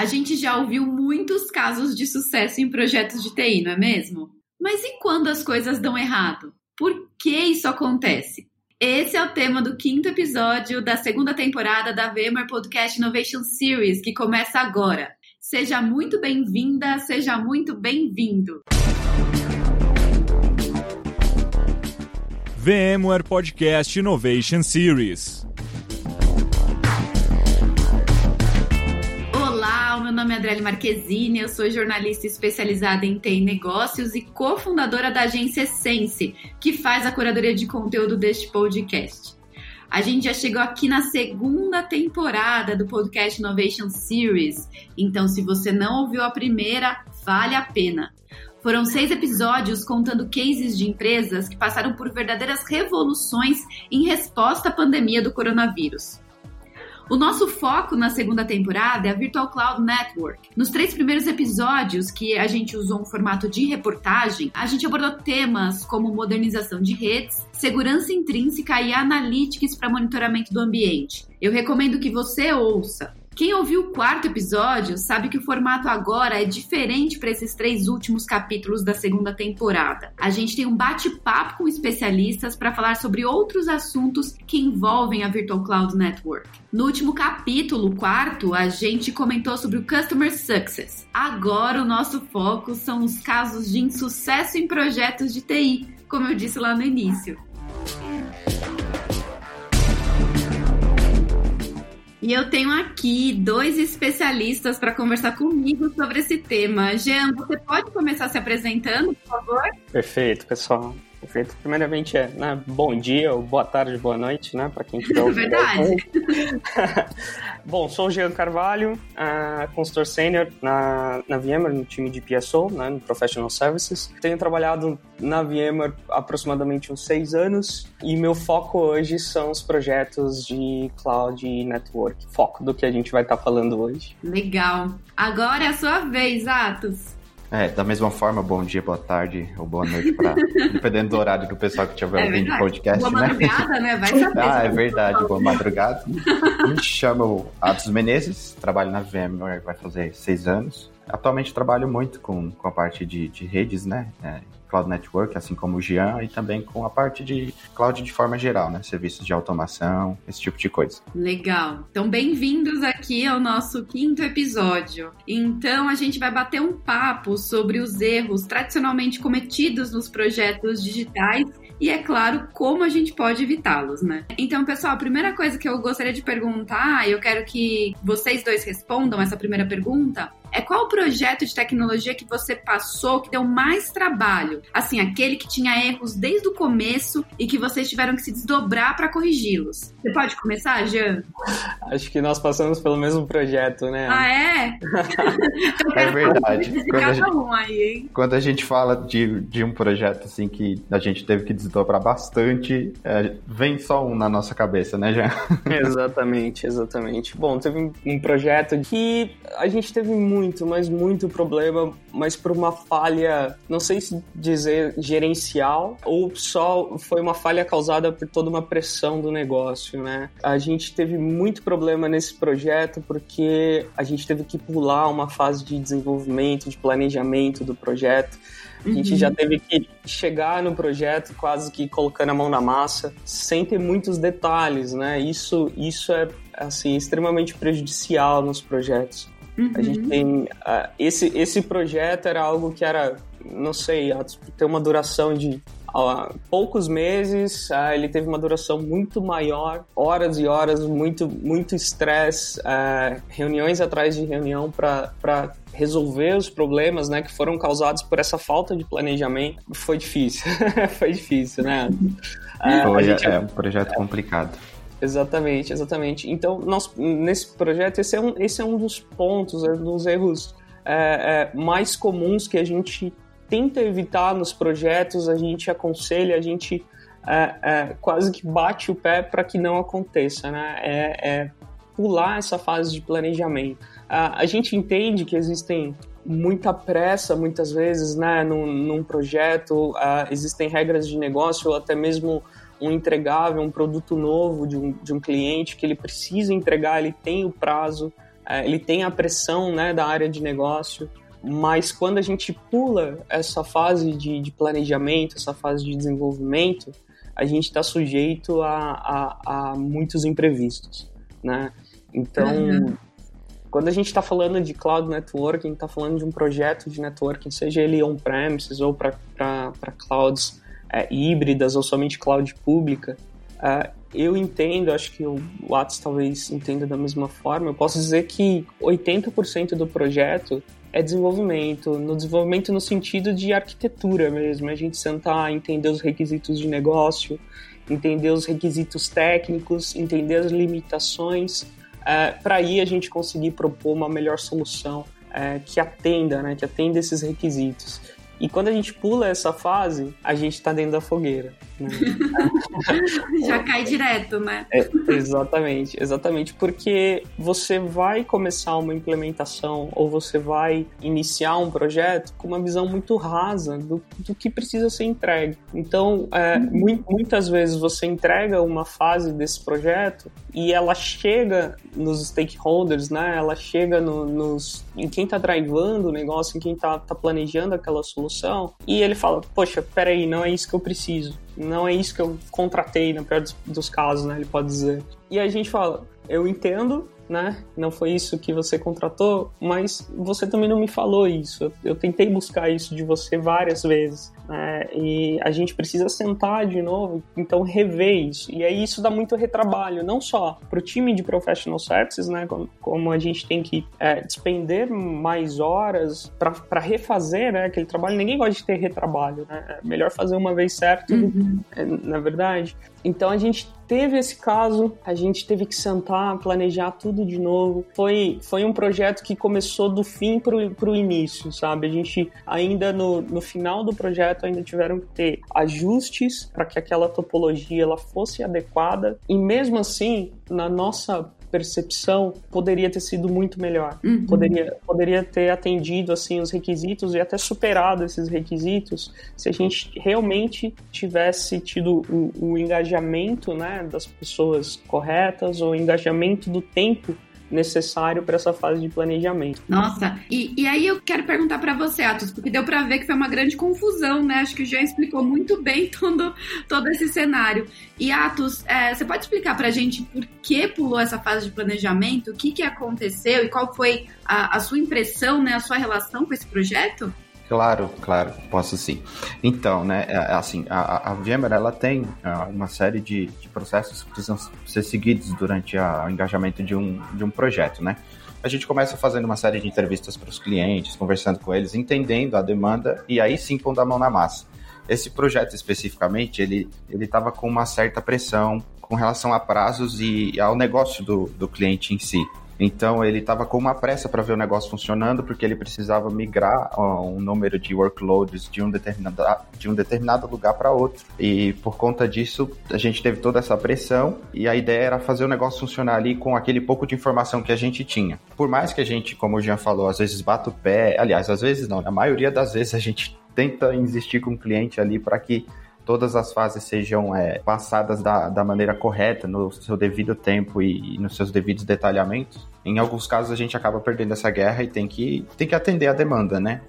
A gente já ouviu muitos casos de sucesso em projetos de TI, não é mesmo? Mas e quando as coisas dão errado? Por que isso acontece? Esse é o tema do quinto episódio da segunda temporada da VMware Podcast Innovation Series, que começa agora. Seja muito bem-vinda, seja muito bem-vindo. VMware Podcast Innovation Series. Meu nome é Adriele Marquezine, eu sou jornalista especializada em TI negócios e cofundadora da agência Sense, que faz a curadoria de conteúdo deste podcast. A gente já chegou aqui na segunda temporada do podcast Innovation Series, então se você não ouviu a primeira, vale a pena. Foram seis episódios contando cases de empresas que passaram por verdadeiras revoluções em resposta à pandemia do coronavírus. O nosso foco na segunda temporada é a Virtual Cloud Network. Nos três primeiros episódios, que a gente usou um formato de reportagem, a gente abordou temas como modernização de redes, segurança intrínseca e analytics para monitoramento do ambiente. Eu recomendo que você ouça. Quem ouviu o quarto episódio sabe que o formato agora é diferente para esses três últimos capítulos da segunda temporada. A gente tem um bate-papo com especialistas para falar sobre outros assuntos que envolvem a Virtual Cloud Network. No último capítulo, quarto, a gente comentou sobre o Customer Success. Agora o nosso foco são os casos de insucesso em projetos de TI, como eu disse lá no início. E eu tenho aqui dois especialistas para conversar comigo sobre esse tema. Jean, você pode começar se apresentando, por favor? Perfeito, pessoal. Perfeito. Primeiramente, é né, bom dia, ou boa tarde, boa noite, né, para quem estiver ouvindo. Verdade. bom, sou o Jean Carvalho, uh, consultor sênior na, na VMware, no time de PSO, né, no Professional Services. Tenho trabalhado na VMware aproximadamente uns seis anos e meu foco hoje são os projetos de Cloud Network, foco do que a gente vai estar tá falando hoje. Legal. Agora é a sua vez, Atos. É, da mesma forma, bom dia, boa tarde ou boa noite, pra, dependendo do horário do pessoal que estiver é ouvindo o podcast, boa né? madrugada, né? Vai saber. ah, é verdade, boa madrugada. Me chamo Atos Menezes, trabalho na VMware, vai fazer seis anos. Atualmente trabalho muito com, com a parte de, de redes, né? É, Cloud Network, assim como o Gian, e também com a parte de cloud de forma geral, né? Serviços de automação, esse tipo de coisa. Legal. Então, bem-vindos aqui ao nosso quinto episódio. Então, a gente vai bater um papo sobre os erros tradicionalmente cometidos nos projetos digitais e, é claro, como a gente pode evitá-los, né? Então, pessoal, a primeira coisa que eu gostaria de perguntar, e eu quero que vocês dois respondam essa primeira pergunta, é qual o projeto de tecnologia que você passou que deu mais trabalho? Assim, aquele que tinha erros desde o começo e que vocês tiveram que se desdobrar para corrigi-los. Você pode começar, Jean? Acho que nós passamos pelo mesmo projeto, né? Ah, é? é verdade. Quando a, gente, um aí, quando a gente fala de, de um projeto assim que a gente teve que desdobrar bastante, é, vem só um na nossa cabeça, né, Jean? exatamente, exatamente. Bom, teve um projeto que a gente teve muito muito, mas muito problema, mas por uma falha, não sei se dizer gerencial ou só foi uma falha causada por toda uma pressão do negócio, né? A gente teve muito problema nesse projeto porque a gente teve que pular uma fase de desenvolvimento, de planejamento do projeto. A gente uhum. já teve que chegar no projeto quase que colocando a mão na massa, sem ter muitos detalhes, né? Isso, isso é assim extremamente prejudicial nos projetos. Uhum. A gente tem. Uh, esse, esse projeto era algo que era, não sei, ter uma duração de uh, poucos meses, uh, ele teve uma duração muito maior, horas e horas, muito muito estresse, reuniões atrás de reunião para resolver os problemas né, que foram causados por essa falta de planejamento. Foi difícil, foi difícil, né? Foi, gente... é um projeto complicado. Exatamente, exatamente. Então, nós, nesse projeto, esse é um, esse é um dos pontos, é um dos erros é, é, mais comuns que a gente tenta evitar nos projetos, a gente aconselha, a gente é, é quase que bate o pé para que não aconteça, né? É, é, pular essa fase de planejamento. a gente entende que existem muita pressa, muitas vezes, né, num, num projeto, existem regras de negócio, ou até mesmo um entregável, um produto novo de um, de um cliente que ele precisa entregar, ele tem o prazo. é, ele tem a pressão né, da área de negócio, mas quando a gente pula essa fase de, de planejamento, essa fase de desenvolvimento, a gente está sujeito a, a, a, muitos imprevistos, né? Então, uhum. quando a gente está falando de cloud networking, está falando de um projeto de networking, seja ele on-premises ou para clouds híbridas ou somente cloud pública, é, eu entendo, acho que o Watts talvez entenda da mesma forma, eu posso dizer que 80% do projeto é desenvolvimento, no desenvolvimento no sentido de arquitetura mesmo, a gente sentar, entender os requisitos de negócio, entender os requisitos técnicos, entender as limitações, é, para aí a gente conseguir propor uma melhor solução é, que atenda, né, que atenda esses requisitos. E quando a gente pula essa fase, a gente está dentro da fogueira. Né? Já cai direto, né? É, exatamente, exatamente. Porque você vai começar uma implementação ou você vai iniciar um projeto com uma visão muito rasa do, do que precisa ser entregue. Então, é, muitas vezes você entrega uma fase desse projeto e ela chega nos stakeholders, né? Ela chega no, nos, em quem está drivando o negócio, em quem está tá planejando aquela solução solução, e ele fala, poxa, peraí, não é isso que eu preciso, não é isso que eu contratei, no pior dos, dos casos, né, ele pode dizer. E a gente fala, eu entendo, né? Não foi isso que você contratou, mas você também não me falou isso. Eu, tentei buscar isso de você várias vezes, né? E a gente precisa sentar de novo, então rever isso. E aí isso dá muito retrabalho, não só para o time de professional services, né? Como, como a gente tem que é, despender mais horas para refazer né, aquele trabalho. Ninguém gosta de ter retrabalho, né? É melhor fazer uma vez certo, uhum. É, na verdade. Então a gente teve esse caso, a gente teve que sentar, planejar tudo de novo. Foi, foi um projeto que começou do fim pro, pro início, sabe? A gente ainda no, no final do projeto ainda tiveram que ter ajustes para que aquela topologia ela fosse adequada e mesmo assim, na nossa percepção poderia ter sido muito melhor. Uhum. Poderia, poderia ter atendido assim os requisitos e até superado esses requisitos se a gente realmente tivesse tido o, o engajamento né, das pessoas corretas, ou o engajamento do tempo necessário para essa fase de planejamento. Nossa, e, e aí eu quero perguntar para você, Atos, porque deu para ver que foi uma grande confusão, né? Acho que o Jean explicou muito bem todo, todo esse cenário. E Atos, é, você pode explicar para a gente por que pulou essa fase de planejamento, o que, que aconteceu e qual foi a, a sua impressão, né, a sua relação com esse projeto? Claro, claro, posso sim. Então, né, é, é assim, a, a VMware, ela tem é, uma série de, de, processos que precisam ser seguidos durante a, o engajamento de um, de um projeto, né? A gente começa fazendo uma série de entrevistas para os clientes, conversando com eles, entendendo a demanda e aí sim pondo a mão na massa. Esse projeto especificamente, ele estava com uma certa pressão com relação a prazos e ao negócio do, do cliente em si. Então ele estava com uma pressa para ver o negócio funcionando, porque ele precisava migrar um número de workloads de um determinado, de um determinado lugar para outro. E por conta disso, a gente teve toda essa pressão e a ideia era fazer o negócio funcionar ali com aquele pouco de informação que a gente tinha. Por mais que a gente, como o Jean falou, às vezes bata o pé, aliás, às vezes não, na maioria das vezes a gente tenta insistir com o cliente ali para que todas as fases sejam é, passadas da, da maneira correta, no seu devido tempo e, e, nos seus devidos detalhamentos. Em alguns casos a gente acaba perdendo essa guerra e tem que, tem que atender a demanda, né?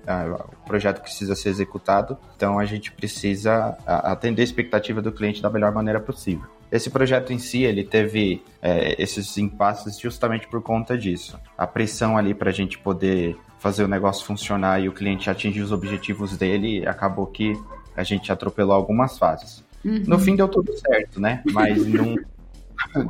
O projeto precisa ser executado, então a gente precisa atender a expectativa do cliente da melhor maneira possível. Esse projeto em si, ele teve é, esses impasses justamente por conta disso. A pressão ali para a gente poder fazer o negócio funcionar e o cliente atingir os objetivos dele, acabou que a gente atropelou algumas fases. Uhum. No fim deu tudo certo, né? Mas não.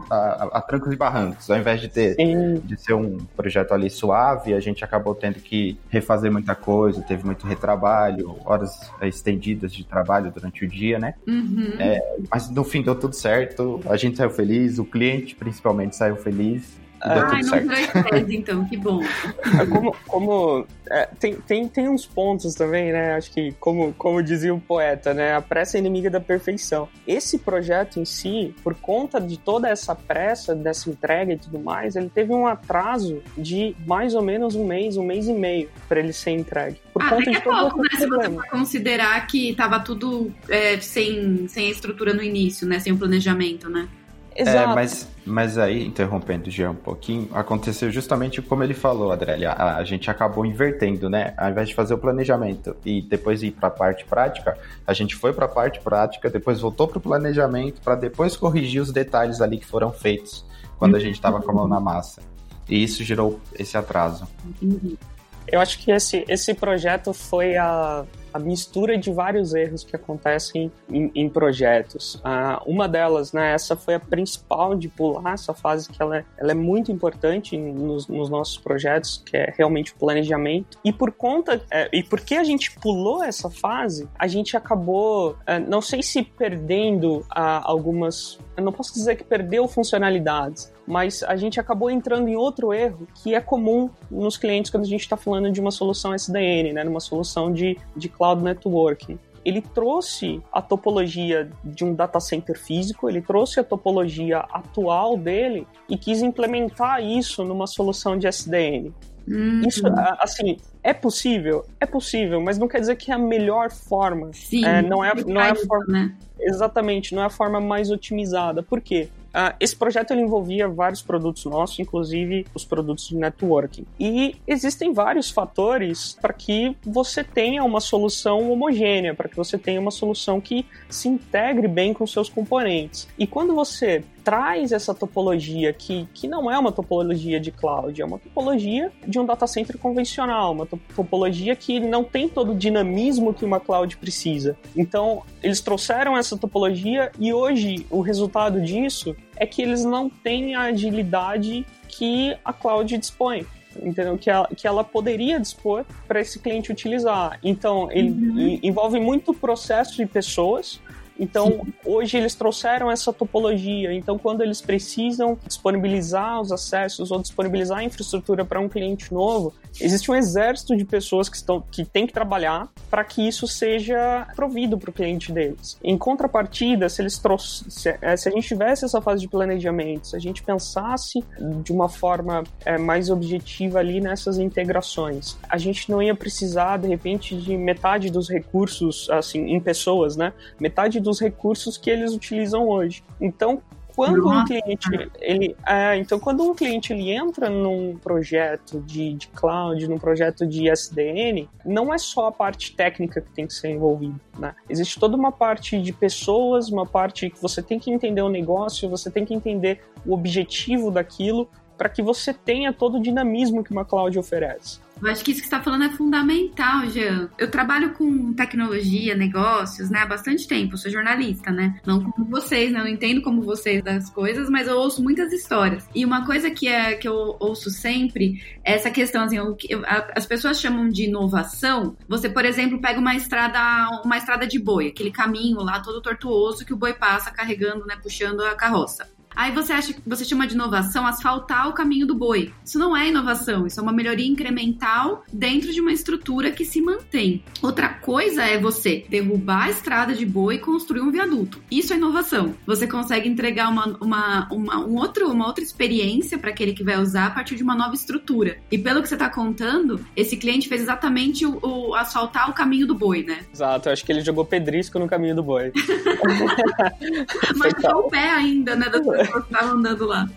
a, a, trancos e barrancos. Ao invés de ter de ser um projeto ali suave, a gente acabou tendo que refazer muita coisa, teve muito retrabalho, horas estendidas de trabalho durante o dia, né? Uhum. É, mas no fim deu tudo certo, a gente saiu feliz, o cliente principalmente saiu feliz. Ai, não virou estresse, então, que bom. É, como, como é, tem, tem, tem uns pontos também, né? Acho que, como, como dizia o poeta, né? A pressa é inimiga da perfeição. Esse projeto em si, por conta de toda essa pressa, dessa entrega e tudo mais, ele teve um atraso de mais ou menos um mês, um mês e meio para ele ser entregue. Por ah, conta de é pouco, né? Se você for considerar que tava tudo é, sem, sem a estrutura no início, né? Sem o planejamento, né? Exato. É, mas, mas aí, interrompendo o Jean um pouquinho, aconteceu justamente como ele falou, Adrélia. A, a, gente acabou invertendo, né? Ao invés de fazer o planejamento e depois ir para a parte prática, a gente foi para a parte prática, depois voltou para o planejamento, para depois corrigir os detalhes ali que foram feitos quando a gente estava com a mão na massa. E isso gerou esse atraso. Eu acho que esse, esse projeto foi a, a mistura de vários erros que acontecem em, em projetos. Ah, uma delas, né, essa foi a principal de pular essa fase que ela é, ela é muito importante nos, nos, nossos projetos, que é realmente o planejamento. E por conta, é, e porque a gente pulou essa fase, a gente acabou, é, não sei se perdendo ah, algumas, eu não posso dizer que perdeu funcionalidades, mas a gente acabou entrando em outro erro que é comum nos clientes quando a gente está falando de uma solução SDN, né, numa solução de, de cloud networking ele trouxe a topologia de um data center físico, ele trouxe a topologia atual dele e quis implementar isso numa solução de SDN. Uhum. Isso, assim, é possível? É possível, mas não quer dizer que é a melhor forma. Sim, é, não é, não é a forma. Né? Exatamente, não é a forma mais otimizada. Por quê? Uh, esse projeto ele envolvia vários produtos nossos, inclusive os produtos de networking. E existem vários fatores para que você tenha uma solução homogênea, para que você tenha uma solução que se integre bem com seus componentes. E quando você traz essa topologia que, que não é uma topologia de cloud, é uma topologia de um data center convencional, uma topologia que não tem todo o dinamismo que uma cloud precisa. Então, eles trouxeram essa topologia e hoje o resultado disso é que eles não têm a agilidade que a cloud dispõe entendeu? Que ela, que ela poderia dispor para esse cliente utilizar. Então, ele uhum. envolve muito processo e pessoas, então, Sim. hoje eles trouxeram essa topologia. Então, quando eles precisam disponibilizar os acessos ou disponibilizar a infraestrutura para um cliente novo, existe um exército de pessoas que estão que tem que trabalhar para que isso seja provido para o cliente deles. Em contrapartida, se eles trouxem, se, é, se, a gente tivesse essa fase de planejamento, se a gente pensasse de uma forma é, mais objetiva ali nessas integrações, a gente não ia precisar de repente de metade dos recursos assim em pessoas, né? Metade dos dos recursos que eles utilizam hoje. Então, quando um cliente ele é, então quando um cliente ele entra num projeto de, de cloud num projeto de SDN não é só a parte técnica que tem que ser envolvida né? existe toda uma parte de pessoas uma parte que você tem que entender o negócio você tem que entender o objetivo daquilo para que você tenha todo o dinamismo que uma cloud oferece eu acho que isso que você está falando é fundamental, Jean. Eu trabalho com tecnologia, negócios, né, há bastante tempo. Sou jornalista, né? Não como vocês, né? Eu não entendo como vocês das coisas, mas eu ouço muitas histórias. E uma coisa que, é, que eu ouço sempre é essa questão, assim, o que, as pessoas chamam de inovação. Você, por exemplo, pega uma estrada, uma estrada de boi, aquele caminho lá todo tortuoso que o boi passa carregando, né, puxando a carroça. Aí você acha que você chama de inovação asfaltar o caminho do boi. Isso não é inovação, isso é uma melhoria incremental dentro de uma estrutura que se mantém. Outra coisa é você derrubar a estrada de boi e construir um viaduto. Isso é inovação. Você consegue entregar uma, uma, uma, um outro, uma outra experiência para aquele que vai usar a partir de uma nova estrutura. E pelo que você está contando, esse cliente fez exatamente o, o, asfaltar o caminho do boi, né? Exato, eu acho que ele jogou pedrisco no caminho do boi. Mas o pé ainda, né? pessoas estavam andando lá.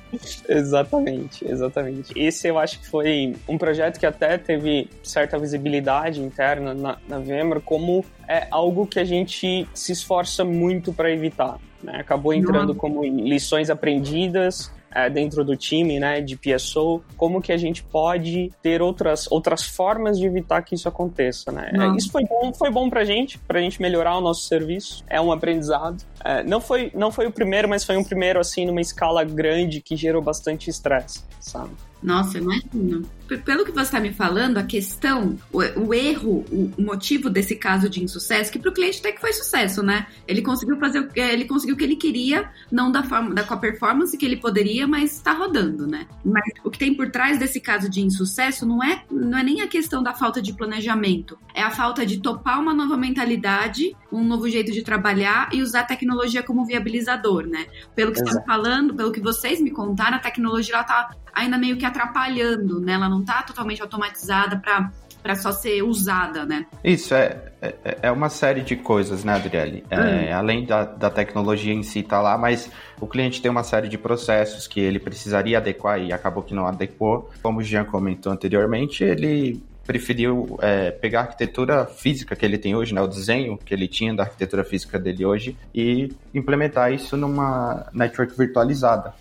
Exatamente, exatamente. Esse eu acho que foi um projeto que até teve certa visibilidade interna na, na VMware como é algo que a gente se esforça muito para evitar. Né? Acabou entrando como lições aprendidas é, dentro do time, né, de PSO, como que a gente pode ter outras, outras formas de evitar que isso aconteça, né? É, isso foi bom, foi bom pra gente, pra gente melhorar o nosso serviço, é um aprendizado. É, não, foi, não foi o primeiro, mas foi um primeiro, assim, numa escala grande que gerou bastante estresse, sabe? Nossa, imagino. Pelo que você está me falando, a questão, o, o erro, o, o, motivo desse caso de insucesso, que para o cliente até que foi sucesso, né? Ele conseguiu fazer, é, ele conseguiu o que ele queria, não da forma, da, com a performance que ele poderia, mas está rodando, né? Mas o que tem por trás desse caso de insucesso não é, não é nem a questão da falta de planejamento, é a falta de topar uma nova mentalidade um novo jeito de trabalhar e usar a tecnologia como viabilizador, né? Pelo que você está falando, pelo que vocês me contaram, a tecnologia ela tá ainda meio que atrapalhando, né? Ela não está totalmente automatizada para para só ser usada, né? Isso, é, é, é, uma série de coisas, né, Adriele? É, hum. Além da, da tecnologia em si estar tá lá, mas o cliente tem uma série de processos que ele precisaria adequar e acabou que não adequou. Como o Jean comentou anteriormente, ele preferiu é, pegar a arquitetura física que ele tem hoje, né, o desenho que ele tinha da arquitetura física dele hoje, e implementar isso numa network virtualizada.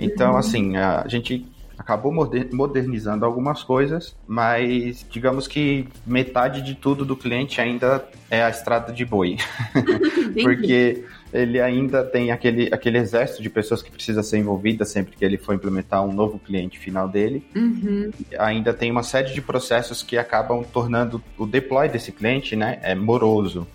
Então, uhum. assim, a gente acabou modernizando algumas coisas, mas digamos que metade de tudo do cliente ainda é a estrada de boi. Porque ele ainda tem aquele, aquele exército de pessoas que precisa ser envolvida sempre que ele for implementar um novo cliente final dele. Uhum. Ainda tem uma série de processos que acabam tornando o deploy desse cliente né, é moroso,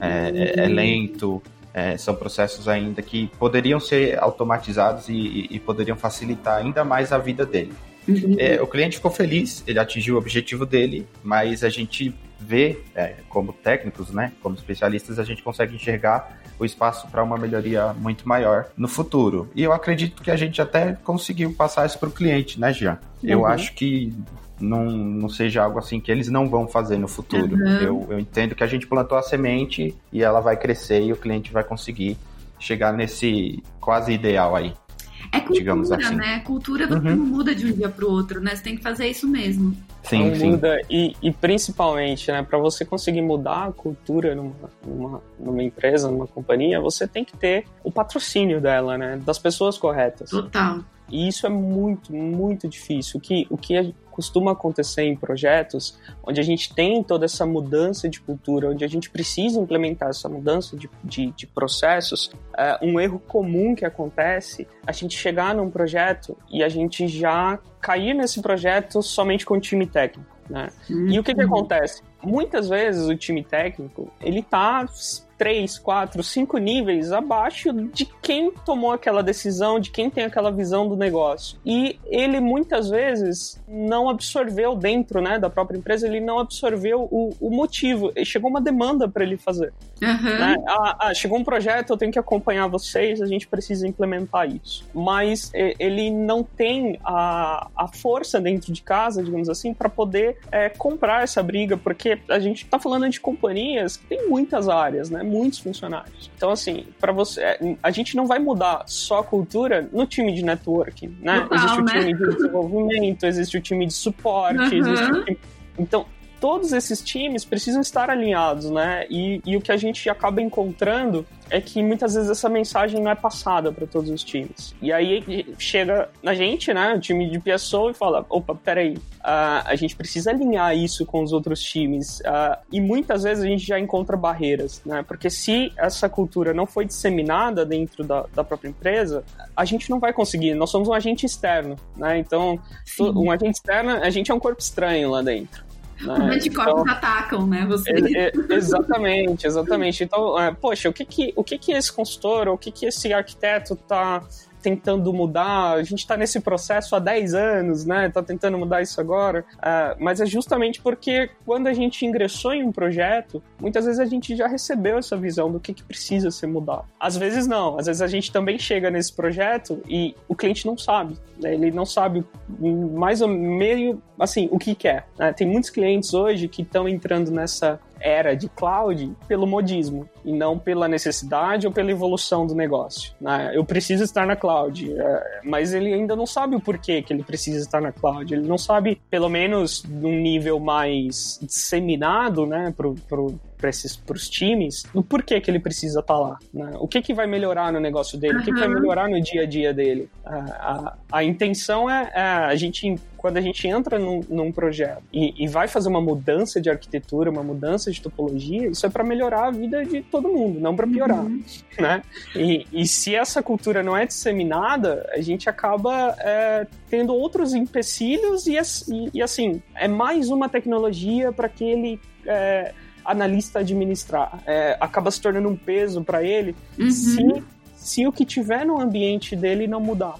é, uhum. é, é lento, é, são processos ainda que poderiam ser automatizados e, e poderiam facilitar ainda mais a vida dele. Uhum. É, o cliente ficou feliz, ele atingiu o objetivo dele, mas a gente vê, é, como técnicos, né, como especialistas, a gente consegue enxergar o espaço para uma melhoria muito maior no futuro. E eu acredito que a gente até conseguiu passar isso para o cliente, né, Jean? Uhum. Eu acho que não, não seja algo assim que eles não vão fazer no futuro. Uhum. Eu, eu entendo que a gente plantou a semente e ela vai crescer e o cliente vai conseguir chegar nesse quase ideal aí. É cultura, assim. né? Cultura uhum. não muda de um dia para o outro, né? Você tem que fazer isso mesmo. Sim, não sim. muda e, e principalmente, né? Para você conseguir mudar a cultura numa, numa, numa, empresa, numa companhia, você tem que ter o patrocínio dela, né? Das pessoas corretas. Total. E isso é muito, muito difícil. O que, o que costuma acontecer em projetos onde a gente tem toda essa mudança de cultura, onde a gente precisa implementar essa mudança de, de, de processos, é, um erro comum que acontece a gente chegar num projeto e a gente já cair nesse projeto somente com o time técnico. Né? Uhum. E o que, que acontece? Muitas vezes o time técnico ele tá três, quatro, cinco níveis abaixo de quem tomou aquela decisão, de quem tem aquela visão do negócio. E ele muitas vezes não absorveu dentro né, da própria empresa, ele não absorveu o, o motivo. E chegou uma demanda para ele fazer. Uhum. Né? Ah, ah, chegou um projeto, eu tenho que acompanhar vocês, a gente precisa implementar isso. Mas ele não tem a, a força dentro de casa, digamos assim, para poder é, comprar essa briga, porque a gente está falando de companhias que tem muitas áreas, né? Muitos funcionários. Então, assim, para você, é, a gente não vai mudar só a cultura no time de networking, né? Total, existe o né? time de desenvolvimento, existe o time de suporte, uhum. existe o time... Então, todos esses times precisam estar alinhados, né? E, e, o que a gente acaba encontrando é que muitas vezes essa mensagem não é passada para todos os times. E aí chega na gente, né, o time de PSO e fala: opa, peraí, uh, a gente precisa alinhar isso com os outros times. Uh, e muitas vezes a gente já encontra barreiras, né? Porque se essa cultura não foi disseminada dentro da, da própria empresa, a gente não vai conseguir. Nós somos um agente externo, né? Então, Sim. um agente externo, a gente é um corpo estranho lá dentro. Né? Os anticorpos então, atacam, né? Exatamente, exatamente. Então, é, poxa, o que que, o que que esse consultor, o que que esse arquiteto tá tentando mudar, a gente está nesse processo há 10 anos, né? Tá tentando mudar isso agora. Uh, mas é justamente porque quando a gente ingressou em um projeto, muitas vezes a gente já recebeu essa visão do que, que precisa ser mudado. Às vezes não, às vezes a gente também chega nesse projeto e o cliente não sabe, né? Ele não sabe mais ou meio assim o que quer. Né? Tem muitos clientes hoje que estão entrando nessa era de cloud pelo modismo e não pela necessidade ou pela evolução do negócio. Né? Eu preciso estar na cloud, é, mas ele ainda não sabe o porquê que ele precisa estar na cloud. Ele não sabe, pelo menos num nível mais disseminado, né, pro, pro para esses pros times do porquê que ele precisa estar tá lá, né? O que que vai melhorar no negócio dele, uhum. o que, que vai melhorar no dia a dia dele. A, a, a intenção é, é, a gente quando a gente entra num, num projeto e, e, vai fazer uma mudança de arquitetura, uma mudança de topologia, isso é para melhorar a vida de todo mundo, não para piorar, uhum. né? E, e, se essa cultura não é disseminada, a gente acaba é, tendo outros empecilhos e, e, assim é mais uma tecnologia para aquele é, analista administrar. É, acaba se tornando um peso para ele uhum. se, se o que tiver no ambiente dele não mudar.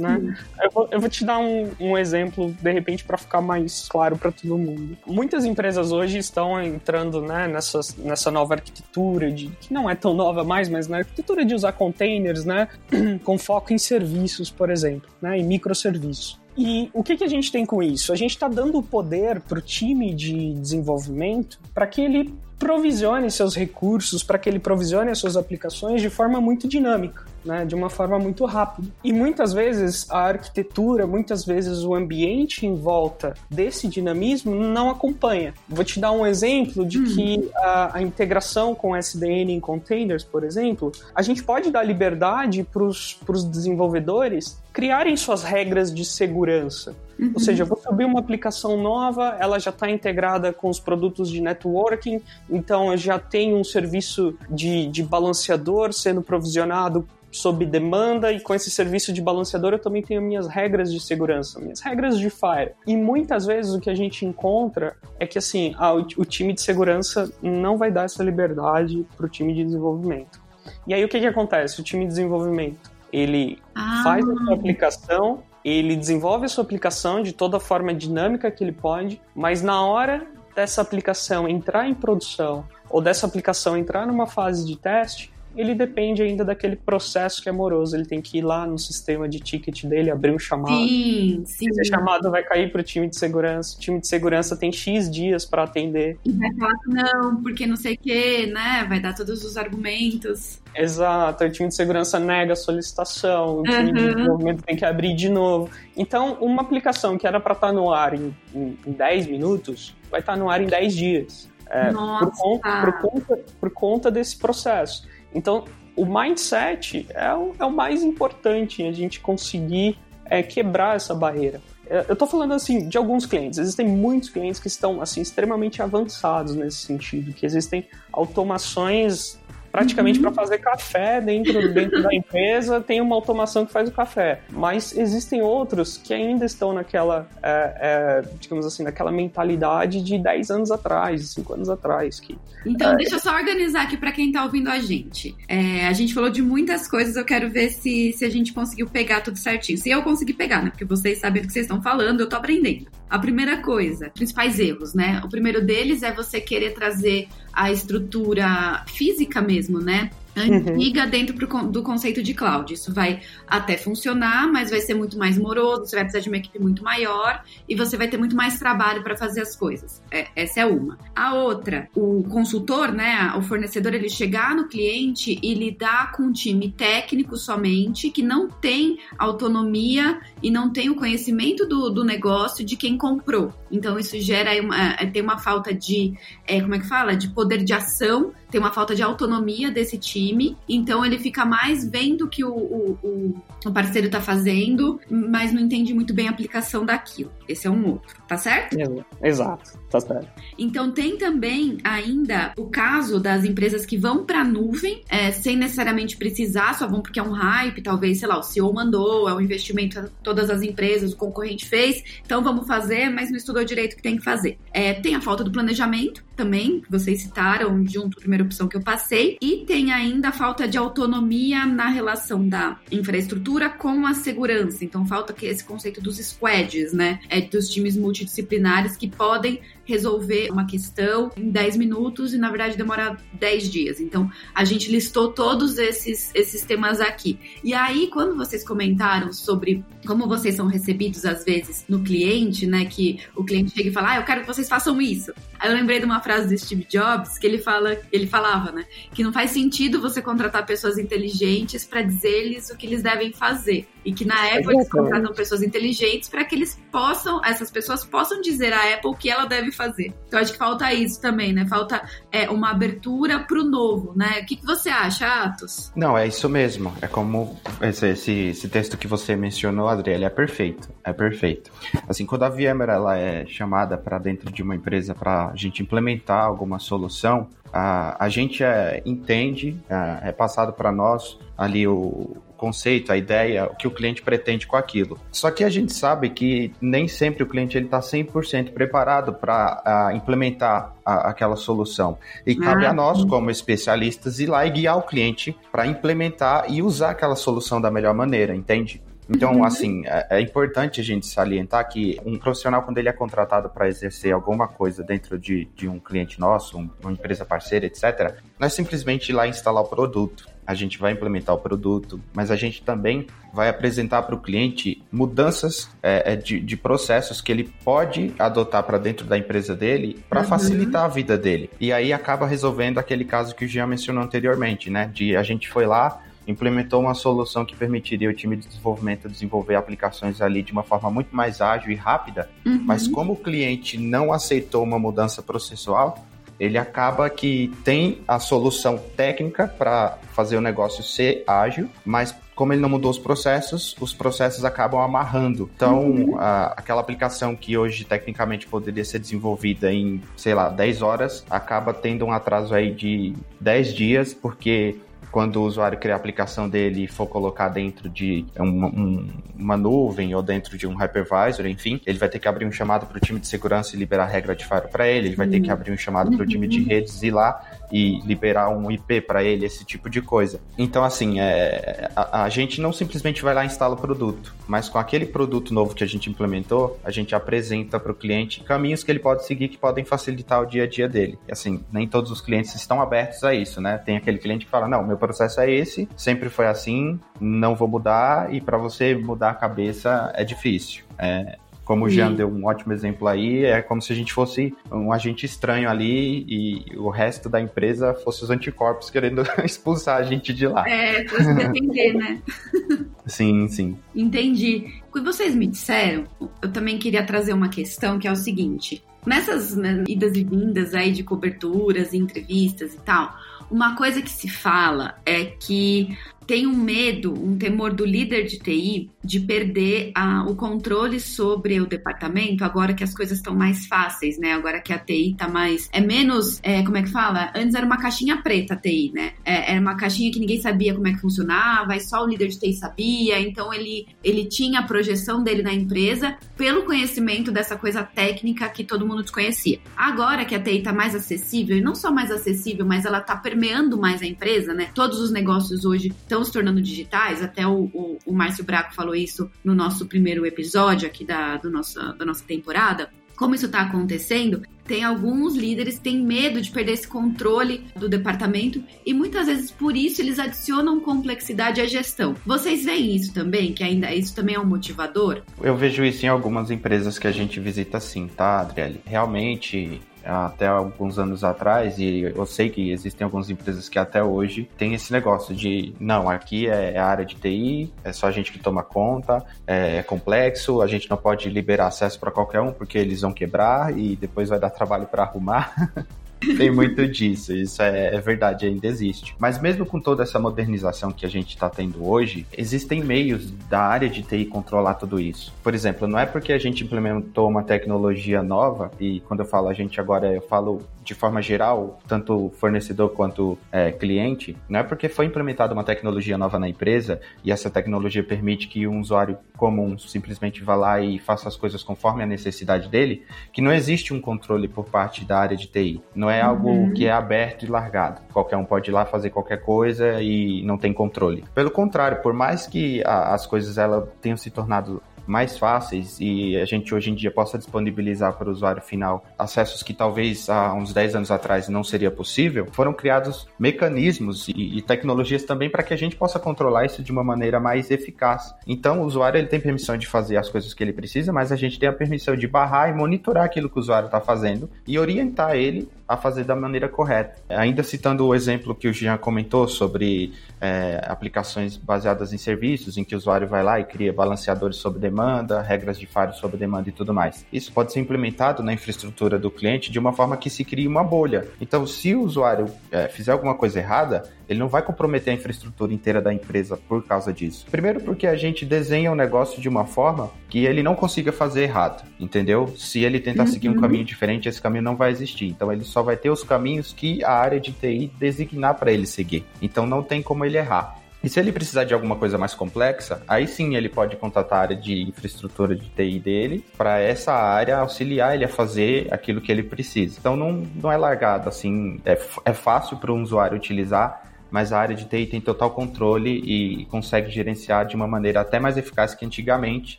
Né? Eu vou, eu vou, te dar um, um exemplo, de repente, para ficar mais claro para todo mundo. Muitas empresas hoje estão entrando né, nessa, nessa nova arquitetura, de, que não é tão nova mais, mas na arquitetura de usar containers, né? Com foco em serviços, por exemplo, né? Em microserviços. E o que, que a gente tem com isso? A gente está dando o poder para o time de desenvolvimento para que ele provisione seus recursos, para que ele provisione as suas aplicações de forma muito dinâmica né, de uma forma muito rápida. E muitas vezes a arquitetura, muitas vezes o ambiente em volta desse dinamismo não acompanha. Vou te dar um exemplo de hum. que a, a, integração com SDN em containers, por exemplo, a gente pode dar liberdade para os desenvolvedores criarem suas regras de segurança. Uhum. Ou seja, eu vou subir uma aplicação nova, ela já está integrada com os produtos de networking, então eu já tenho um serviço de, de balanceador sendo provisionado sob demanda e com esse serviço de balanceador eu também tenho minhas regras de segurança, minhas regras de fire. E muitas vezes o que a gente encontra é que assim, ah, o, o time de segurança não vai dar essa liberdade para o time de desenvolvimento. E aí o que, que acontece? O time de desenvolvimento ele ah. faz a sua aplicação, ele desenvolve a sua aplicação de toda forma dinâmica que ele pode, mas na hora dessa aplicação entrar em produção ou dessa aplicação entrar numa fase de teste, ele depende ainda daquele processo que é moroso. Ele tem que ir lá no sistema de ticket dele, abrir um chamado. Sim, sim. Esse chamado vai cair para o time de segurança. O time de segurança tem X dias para atender. E vai falar que não, porque não sei o quê, né? Vai dar todos os argumentos. Exato, o time de segurança nega a solicitação, o time uhum. de desenvolvimento tem que abrir de novo. Então, uma aplicação que era para estar tá no ar em, em, em 10 minutos, vai estar tá no ar em 10 dias. É, por, conta, por, conta, por conta desse processo. Então, o mindset é o, é o mais importante, a gente conseguir é, quebrar essa barreira. É, eu estou falando assim de alguns clientes. Existem muitos clientes que estão assim extremamente avançados nesse sentido, que existem automações praticamente uhum. para fazer café dentro, dentro da empresa, tem uma automação que faz o café. Mas existem outros que ainda estão naquela, é, é, digamos assim, naquela mentalidade de 10 anos atrás, 5 anos atrás. Que, então, é... deixa eu só organizar aqui para quem está ouvindo a gente. É, a gente falou de muitas coisas, eu quero ver se, se a gente conseguiu pegar tudo certinho. Se eu conseguir pegar, né? Porque vocês sabem do que vocês estão falando, eu tô aprendendo. A primeira coisa, principais erros, né? O primeiro deles é você querer trazer a estrutura física mesmo, né? Antiga uhum. dentro do conceito de cloud. Isso vai até funcionar, mas vai ser muito mais moroso, você vai precisar de uma equipe muito maior e você vai ter muito mais trabalho para fazer as coisas. É, essa é uma. A outra, o consultor, né, o fornecedor, ele chegar no cliente e lidar com um time técnico somente, que não tem autonomia e não tem o conhecimento do, do negócio de quem comprou. Então, isso gera uma, é, tem uma falta de, é, como é que fala? De poder de ação tem uma falta de autonomia desse time, então ele fica mais vendo que o, o, o parceiro tá fazendo, mas não entende muito bem a aplicação daquilo. Esse é um outro, tá certo? Exato, tá certo. Então tem também ainda o caso das empresas que vão para nuvem, é, sem necessariamente precisar, só vão porque é um hype, talvez, sei lá, o CEO mandou, é um investimento todas as empresas, o concorrente fez, então vamos fazer, mas não estudou direito o que tem que fazer. É, tem a falta do planejamento também, que vocês citaram junto primeira opção que eu passei. E tem ainda a falta de autonomia na relação da infraestrutura com a segurança. Então falta que esse conceito dos squads, né? É dos times multidisciplinares que podem resolver uma questão em 10 minutos e na verdade demora 10 dias. Então, a gente listou todos esses, esses temas aqui. E aí, quando vocês comentaram sobre como vocês são recebidos às vezes no cliente, né, que o cliente chega e fala: "Ah, eu quero que vocês façam isso". Aí eu lembrei de uma frase do Steve Jobs que ele fala, ele falava, né, que não faz sentido você contratar pessoas inteligentes para dizer-lhes o que eles devem fazer. E que na Apple eles contratam pessoas inteligentes para que eles possam, essas pessoas possam dizer à Apple o que ela deve fazer. Então acho que falta isso também, né? Falta é, uma abertura pro novo, né? O que, que você acha, Atos? Não, é isso mesmo. É como esse, esse, esse texto que você mencionou, Adriele, é perfeito. É perfeito. Assim, quando a VMware ela é chamada para dentro de uma empresa para a gente implementar alguma solução, a, a gente é, entende, é, é passado para nós ali o, conceito, a ideia, o que o cliente pretende com aquilo. Só que a gente sabe que nem sempre o cliente está 100% preparado para implementar a, aquela solução. E cabe ah, a nós, como especialistas, ir lá e guiar o cliente para implementar e usar aquela solução da melhor maneira, entende? Então, uhum. assim, é, é, importante a gente salientar que um profissional, quando ele é contratado para exercer alguma coisa dentro de, de um cliente nosso, um, uma empresa parceira, etc., não é simplesmente ir lá instalar o produto a gente vai implementar o produto, mas a gente também vai apresentar para o cliente mudanças é, é, de, de, processos que ele pode adotar para dentro da empresa dele para uhum. facilitar a vida dele. E aí acaba resolvendo aquele caso que o Jean mencionou anteriormente, né? De a gente foi lá, implementou uma solução que permitiria o time de desenvolvimento desenvolver aplicações ali de uma forma muito mais ágil e rápida, uhum. mas como o cliente não aceitou uma mudança processual, ele acaba que tem a solução técnica para fazer o negócio ser ágil, mas como ele não mudou os processos, os processos acabam amarrando. Então, uhum. a, aquela aplicação que hoje tecnicamente poderia ser desenvolvida em, sei lá, 10 horas, acaba tendo um atraso aí de 10 dias, porque quando o usuário criar a aplicação dele e for colocar dentro de uma, um, uma nuvem ou dentro de um hypervisor, enfim, ele vai ter que abrir um chamado para o time de segurança e liberar a regra de fire para ele, ele vai ter que abrir um chamado para o time de redes ir lá e liberar um IP para ele, esse tipo de coisa. Então, assim, é, a, a, gente não simplesmente vai lá e instala o produto, mas com aquele produto novo que a gente implementou, a gente apresenta para o cliente caminhos que ele pode seguir que podem facilitar o dia a dia dele. E, assim, nem todos os clientes estão abertos a isso, né? Tem aquele cliente que fala: não, meu processo é esse, sempre foi assim, não vou mudar, e para você mudar a cabeça é difícil. É, como o Jean deu um ótimo exemplo aí, é como se a gente fosse um agente estranho ali e o resto da empresa fosse os anticorpos querendo expulsar a gente de lá. É, fosse defender, né? sim, sim. Entendi. O que vocês me disseram, eu também queria trazer uma questão que é o seguinte. Nessas né, idas e vindas aí de coberturas, entrevistas e tal, uma coisa que se fala é que tem um medo, um temor do líder de TI de perder a, o controle sobre o departamento agora que as coisas estão mais fáceis, né? Agora que a TI está mais. É menos. É, como é que fala? Antes era uma caixinha preta a TI, né? É, era uma caixinha que ninguém sabia como é que funcionava, e só o líder de TI sabia. Então ele, ele tinha a projeção dele na empresa pelo conhecimento dessa coisa técnica que todo mundo desconhecia. Agora que a TI está mais acessível, e não só mais acessível, mas ela está permeando mais a empresa, né? Todos os negócios hoje estão se tornando digitais, até o, o, o Márcio Braco falou isso no nosso primeiro episódio aqui da, do nossa, da nossa temporada, como isso está acontecendo, tem alguns líderes que têm medo de perder esse controle do departamento e muitas vezes por isso eles adicionam complexidade à gestão. Vocês veem isso também, que ainda isso também é um motivador? Eu vejo isso em algumas empresas que a gente visita sim, tá, Adriele? Realmente até alguns anos atrás, e eu sei que existem algumas empresas que até hoje tem esse negócio de não, aqui é a área de TI, é só a gente que toma conta, é, é complexo, a gente não pode liberar acesso para qualquer um porque eles vão quebrar e depois vai dar trabalho para arrumar. Tem muito disso, isso é, é, verdade, ainda existe. Mas mesmo com toda essa modernização que a gente está tendo hoje, existem meios da área de TI controlar tudo isso. Por exemplo, não é porque a gente implementou uma tecnologia nova, e quando eu falo a gente agora, eu falo de forma geral, tanto fornecedor quanto é, cliente, não é porque foi implementada uma tecnologia nova na empresa e essa tecnologia permite que um usuário comum simplesmente vá lá e faça as coisas conforme a necessidade dele, que não existe um controle por parte da área de TI. Não é algo uhum. que é aberto e largado. Qualquer um pode ir lá fazer qualquer coisa e não tem controle. Pelo contrário, por mais que a, as coisas ela tenham se tornado mais fáceis e a gente hoje em dia possa disponibilizar para o usuário final acessos que talvez há uns 10 anos atrás não seria possível, foram criados mecanismos e, e tecnologias também para que a gente possa controlar isso de uma maneira mais eficaz. Então, o usuário ele tem permissão de fazer as coisas que ele precisa, mas a gente tem a permissão de barrar e monitorar aquilo que o usuário está fazendo e orientar ele a fazer da maneira correta. Ainda citando o exemplo que o Jean comentou sobre é, aplicações baseadas em serviços, em que o usuário vai lá e cria balanceadores sob demanda, regras de faro sob demanda e tudo mais. Isso pode ser implementado na infraestrutura do cliente de uma forma que se crie uma bolha. Então, se o usuário é, fizer alguma coisa errada, ele não vai comprometer a infraestrutura inteira da empresa por causa disso. Primeiro, porque a gente desenha o negócio de uma forma que ele não consiga fazer errado, entendeu? Se ele tentar uhum. seguir um uhum. caminho diferente, esse caminho não vai existir. Então, ele só vai ter os caminhos que a área de TI designar para ele seguir. Então, não tem como ele errar. E se ele precisar de alguma coisa mais complexa, aí sim ele pode contatar a área de infraestrutura de TI dele para essa área auxiliar ele a fazer aquilo que ele precisa. Então não, não é largado assim, é, é fácil para um usuário utilizar mas a área de TI tem total controle e consegue gerenciar de uma maneira até mais eficaz que antigamente,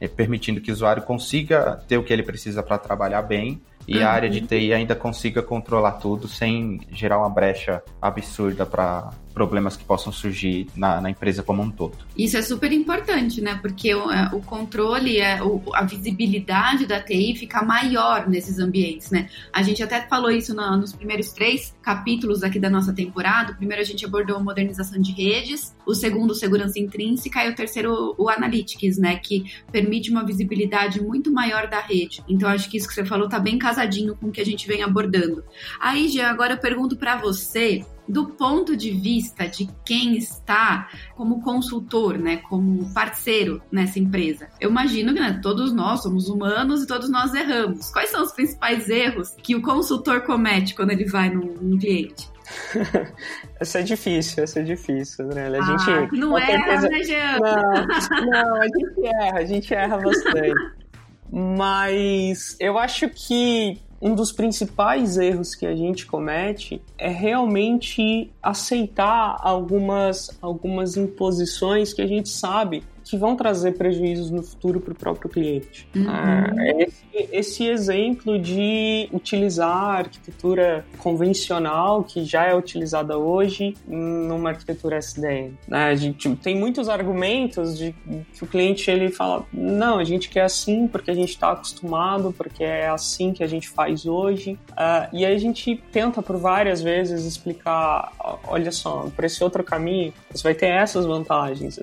eh, permitindo que o usuário consiga ter o que ele precisa para trabalhar bem e uhum. a área de TI ainda consiga controlar tudo sem gerar uma brecha absurda para problemas que possam surgir na, na, empresa como um todo. Isso é super importante, né? Porque o, é, o controle, é, a visibilidade da TI fica maior nesses ambientes, né? A gente até falou isso no, nos primeiros três capítulos aqui da nossa temporada. O primeiro a gente abordou a modernização de redes, o segundo, segurança intrínseca, e o terceiro, o analytics, né? Que permite uma visibilidade muito maior da rede. Então, acho que isso que você falou tá bem casadinho com o que a gente vem abordando. Aí, Jean, agora eu pergunto para você do ponto de vista de quem está como consultor, né, como parceiro nessa empresa. Eu imagino que né, todos nós somos humanos e todos nós erramos. Quais são os principais erros que o consultor comete quando ele vai num, num cliente? essa é difícil, essa é difícil, né? A ah, gente não erra, né, Jean? Não, não, a gente erra, a gente erra bastante. Mas eu acho que um dos principais erros que a gente comete é realmente aceitar algumas, algumas imposições que a gente sabe que vão trazer prejuízos no futuro para o próprio cliente. Uhum. Ah, esse, esse, exemplo de utilizar a arquitetura convencional, que já é utilizada hoje, numa arquitetura SDN. Né? A gente tem muitos argumentos de que o cliente ele fala: não, a gente quer assim porque a gente está acostumado, porque é assim que a gente faz hoje. Uh, e aí a gente tenta por várias vezes explicar: olha só, por esse outro caminho, você vai ter essas vantagens.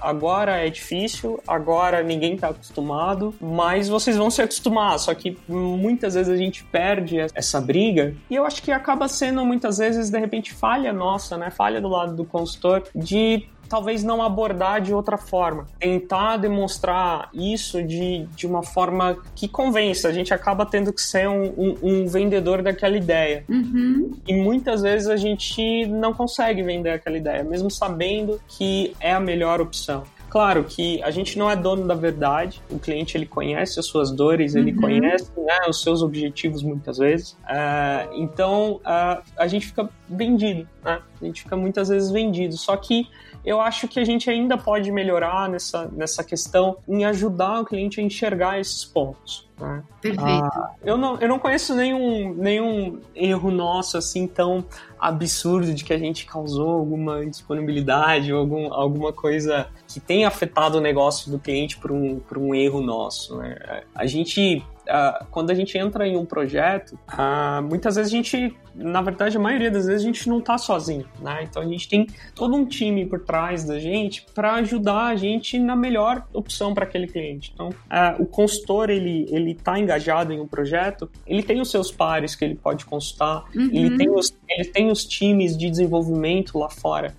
Agora é difícil, agora ninguém está acostumado, mas vocês vão se acostumar. Só que muitas vezes a gente perde essa briga e eu acho que acaba sendo muitas vezes, de repente, falha nossa, né? Falha do lado do consultor de talvez não abordar de outra forma. Tentar demonstrar isso de, de uma forma que convença. A gente acaba tendo que ser um, um, um vendedor daquela ideia. Uhum. E muitas vezes a gente não consegue vender aquela ideia, mesmo sabendo que é a melhor opção. Claro que a gente não é dono da verdade, o cliente ele conhece as suas dores, ele uhum. conhece né, os seus objetivos muitas vezes, uh, então uh, a gente fica vendido, né? a gente fica muitas vezes vendido, só que eu acho que a gente ainda pode melhorar nessa, nessa questão em ajudar o cliente a enxergar esses pontos. Né? Perfeito. Ah, eu, não, eu não conheço nenhum, nenhum erro nosso assim tão absurdo de que a gente causou alguma disponibilidade ou algum, alguma coisa que tenha afetado o negócio do cliente por um, por um erro nosso. Né? A gente uh, quando a gente entra em um projeto, uh, muitas vezes a gente, na verdade, a maioria das vezes a gente não está sozinho, né? Então a gente tem todo um time por trás da gente para ajudar a gente na melhor opção para aquele cliente. Então, uh, o consultor ele ele está engajado em um projeto, ele tem os seus pares que ele pode consultar, uhum. ele tem os ele tem os times de desenvolvimento lá fora.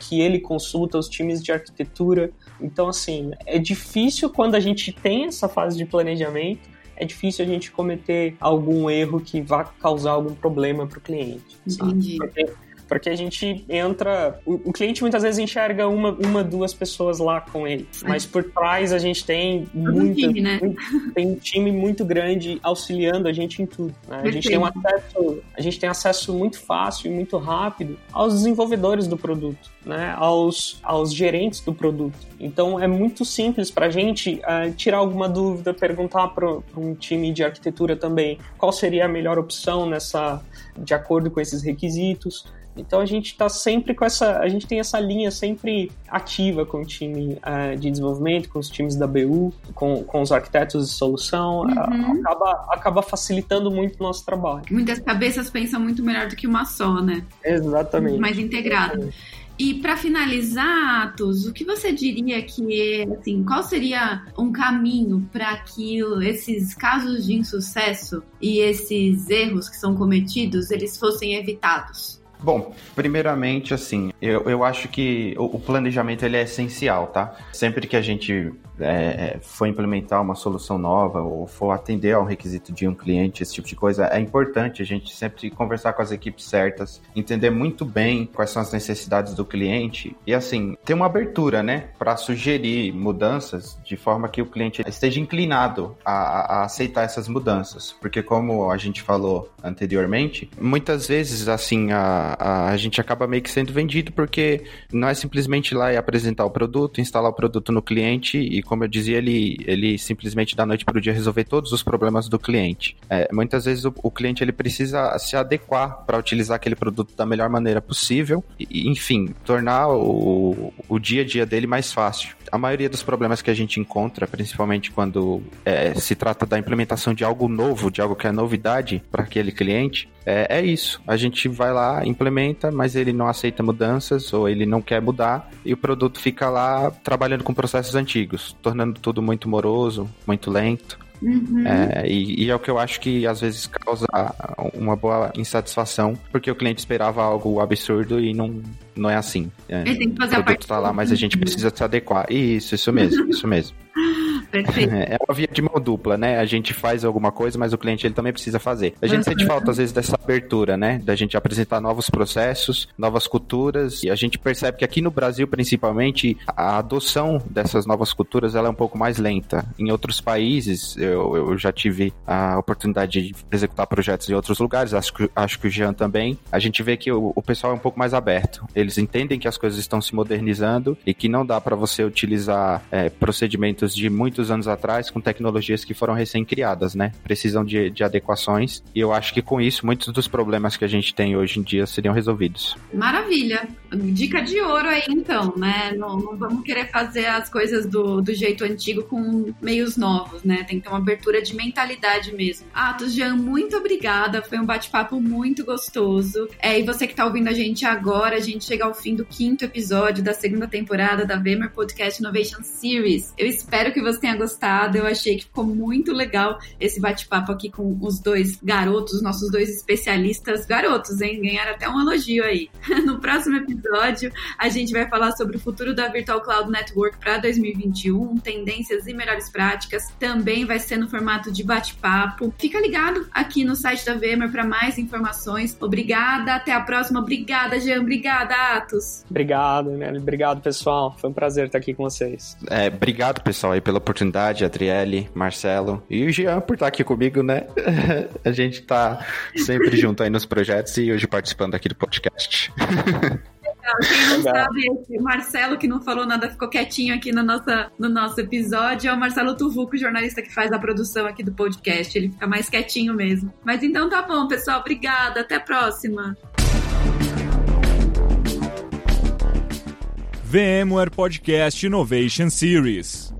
que ele consulta os times de arquitetura. Então, assim, é difícil quando a gente tem essa fase de planejamento é difícil a gente cometer algum erro que vá causar algum problema para o cliente. Entendi. Porque porque a gente entra. O, o, cliente muitas vezes enxerga uma, uma, duas pessoas lá com ele. Mas por trás a gente tem muita, time, né? muito, tem um time muito grande auxiliando a gente em tudo. Né? A gente tem um acesso, a gente tem acesso muito fácil e muito rápido aos desenvolvedores do produto, né? Aos, aos gerentes do produto. Então é muito simples para a gente uh, tirar alguma dúvida, perguntar para um time de arquitetura também qual seria a melhor opção nessa, de acordo com esses requisitos. Então a gente está sempre com essa, a gente tem essa linha sempre ativa com o time uh, de desenvolvimento, com os times da BU, com, com os arquitetos de solução, uhum. uh, acaba, acaba facilitando muito o nosso trabalho. Muitas cabeças pensam muito melhor do que uma só, né? Exatamente. Mais integrado. Exatamente. E para finalizar, Atos, o que você diria que assim, qual seria um caminho para que esses casos de insucesso e esses erros que são cometidos, eles fossem evitados? Bom, primeiramente, assim, eu, eu acho que o, o, planejamento ele é essencial, tá? Sempre que a gente é, for implementar uma solução nova ou for atender ao requisito de um cliente, esse tipo de coisa, é importante a gente sempre conversar com as equipes certas, entender muito bem quais são as necessidades do cliente e, assim, ter uma abertura, né, para sugerir mudanças de forma que o cliente esteja inclinado a, a aceitar essas mudanças. Porque, como a gente falou anteriormente, muitas vezes, assim, a, a, a gente acaba meio que sendo vendido porque não é simplesmente ir lá e apresentar o produto, instalar o produto no cliente e, como eu dizia, ele, ele simplesmente da noite para o dia resolver todos os problemas do cliente. É, muitas vezes o, o, cliente ele precisa se adequar para utilizar aquele produto da melhor maneira possível e, enfim, tornar o, o dia a dia dele mais fácil. A maioria dos problemas que a gente encontra, principalmente quando é, se trata da implementação de algo novo, de algo que é novidade para aquele cliente, é, é, isso. A gente vai lá, implementa, mas ele não aceita mudanças ou ele não quer mudar e o produto fica lá trabalhando com processos antigos, tornando tudo muito moroso, muito lento. Uhum. É, e, e, é o que eu acho que às vezes causa uma boa insatisfação, porque o cliente esperava algo absurdo e não, não é assim. É, Ele tem que fazer o produto a parte tá lá, mas a gente precisa se adequar. Isso, isso mesmo, isso mesmo. Perfeito. É uma via de mão dupla, né? A gente faz alguma coisa, mas o cliente ele também precisa fazer. A gente uhum. sente falta, às vezes, dessa abertura, né? Da gente apresentar novos processos, novas culturas. E a gente percebe que aqui no Brasil, principalmente, a adoção dessas novas culturas ela é um pouco mais lenta. Em outros países, eu, eu já tive a oportunidade de executar projetos em outros lugares, acho que, acho que o Jean também. A gente vê que o, o pessoal é um pouco mais aberto. Eles entendem que as coisas estão se modernizando e que não dá para você utilizar é, procedimentos de muitos anos atrás com tecnologias que foram recém-criadas, né? Precisam de, de adequações e eu acho que com isso muitos dos problemas que a gente tem hoje em dia seriam resolvidos. Maravilha! Dica de ouro aí então, né? Não, não vamos querer fazer as coisas do, do jeito antigo com meios novos, né? Tem que ter uma abertura de mentalidade mesmo. Atos, Jean, muito obrigada. Foi um bate-papo muito gostoso. É, e você que tá ouvindo a gente agora, a gente chega ao fim do quinto episódio da segunda temporada da Vemer Podcast Innovation Series. Eu espero que você tenha gostado. Eu achei que ficou muito legal esse bate-papo aqui com os dois garotos, nossos dois especialistas. Garotos, hein? Ganharam até um elogio aí. No próximo episódio, a gente vai falar sobre o futuro da Virtual Cloud Network para 2021, tendências e melhores práticas. Também vai ser no formato de bate-papo. Fica ligado aqui no site da Vemer para mais informações. Obrigada, até a próxima. Obrigada, Jean. Obrigada, Atos. Obrigado, né? Obrigado, pessoal. Foi um prazer estar aqui com vocês. É, obrigado, pessoal, aí pela oportunidade, Adriele, Marcelo e o Jean por estar aqui comigo, né? a gente tá sempre junto aí nos projetos e hoje participando aqui do podcast. Quem não sabe, esse Marcelo, que não falou nada, ficou quietinho aqui no, nossa, no nosso episódio, é o Marcelo Tuvuco, jornalista que faz a produção aqui do podcast. Ele fica mais quietinho mesmo. Mas então tá bom, pessoal. Obrigada. Até a próxima. VMware Podcast Innovation Series.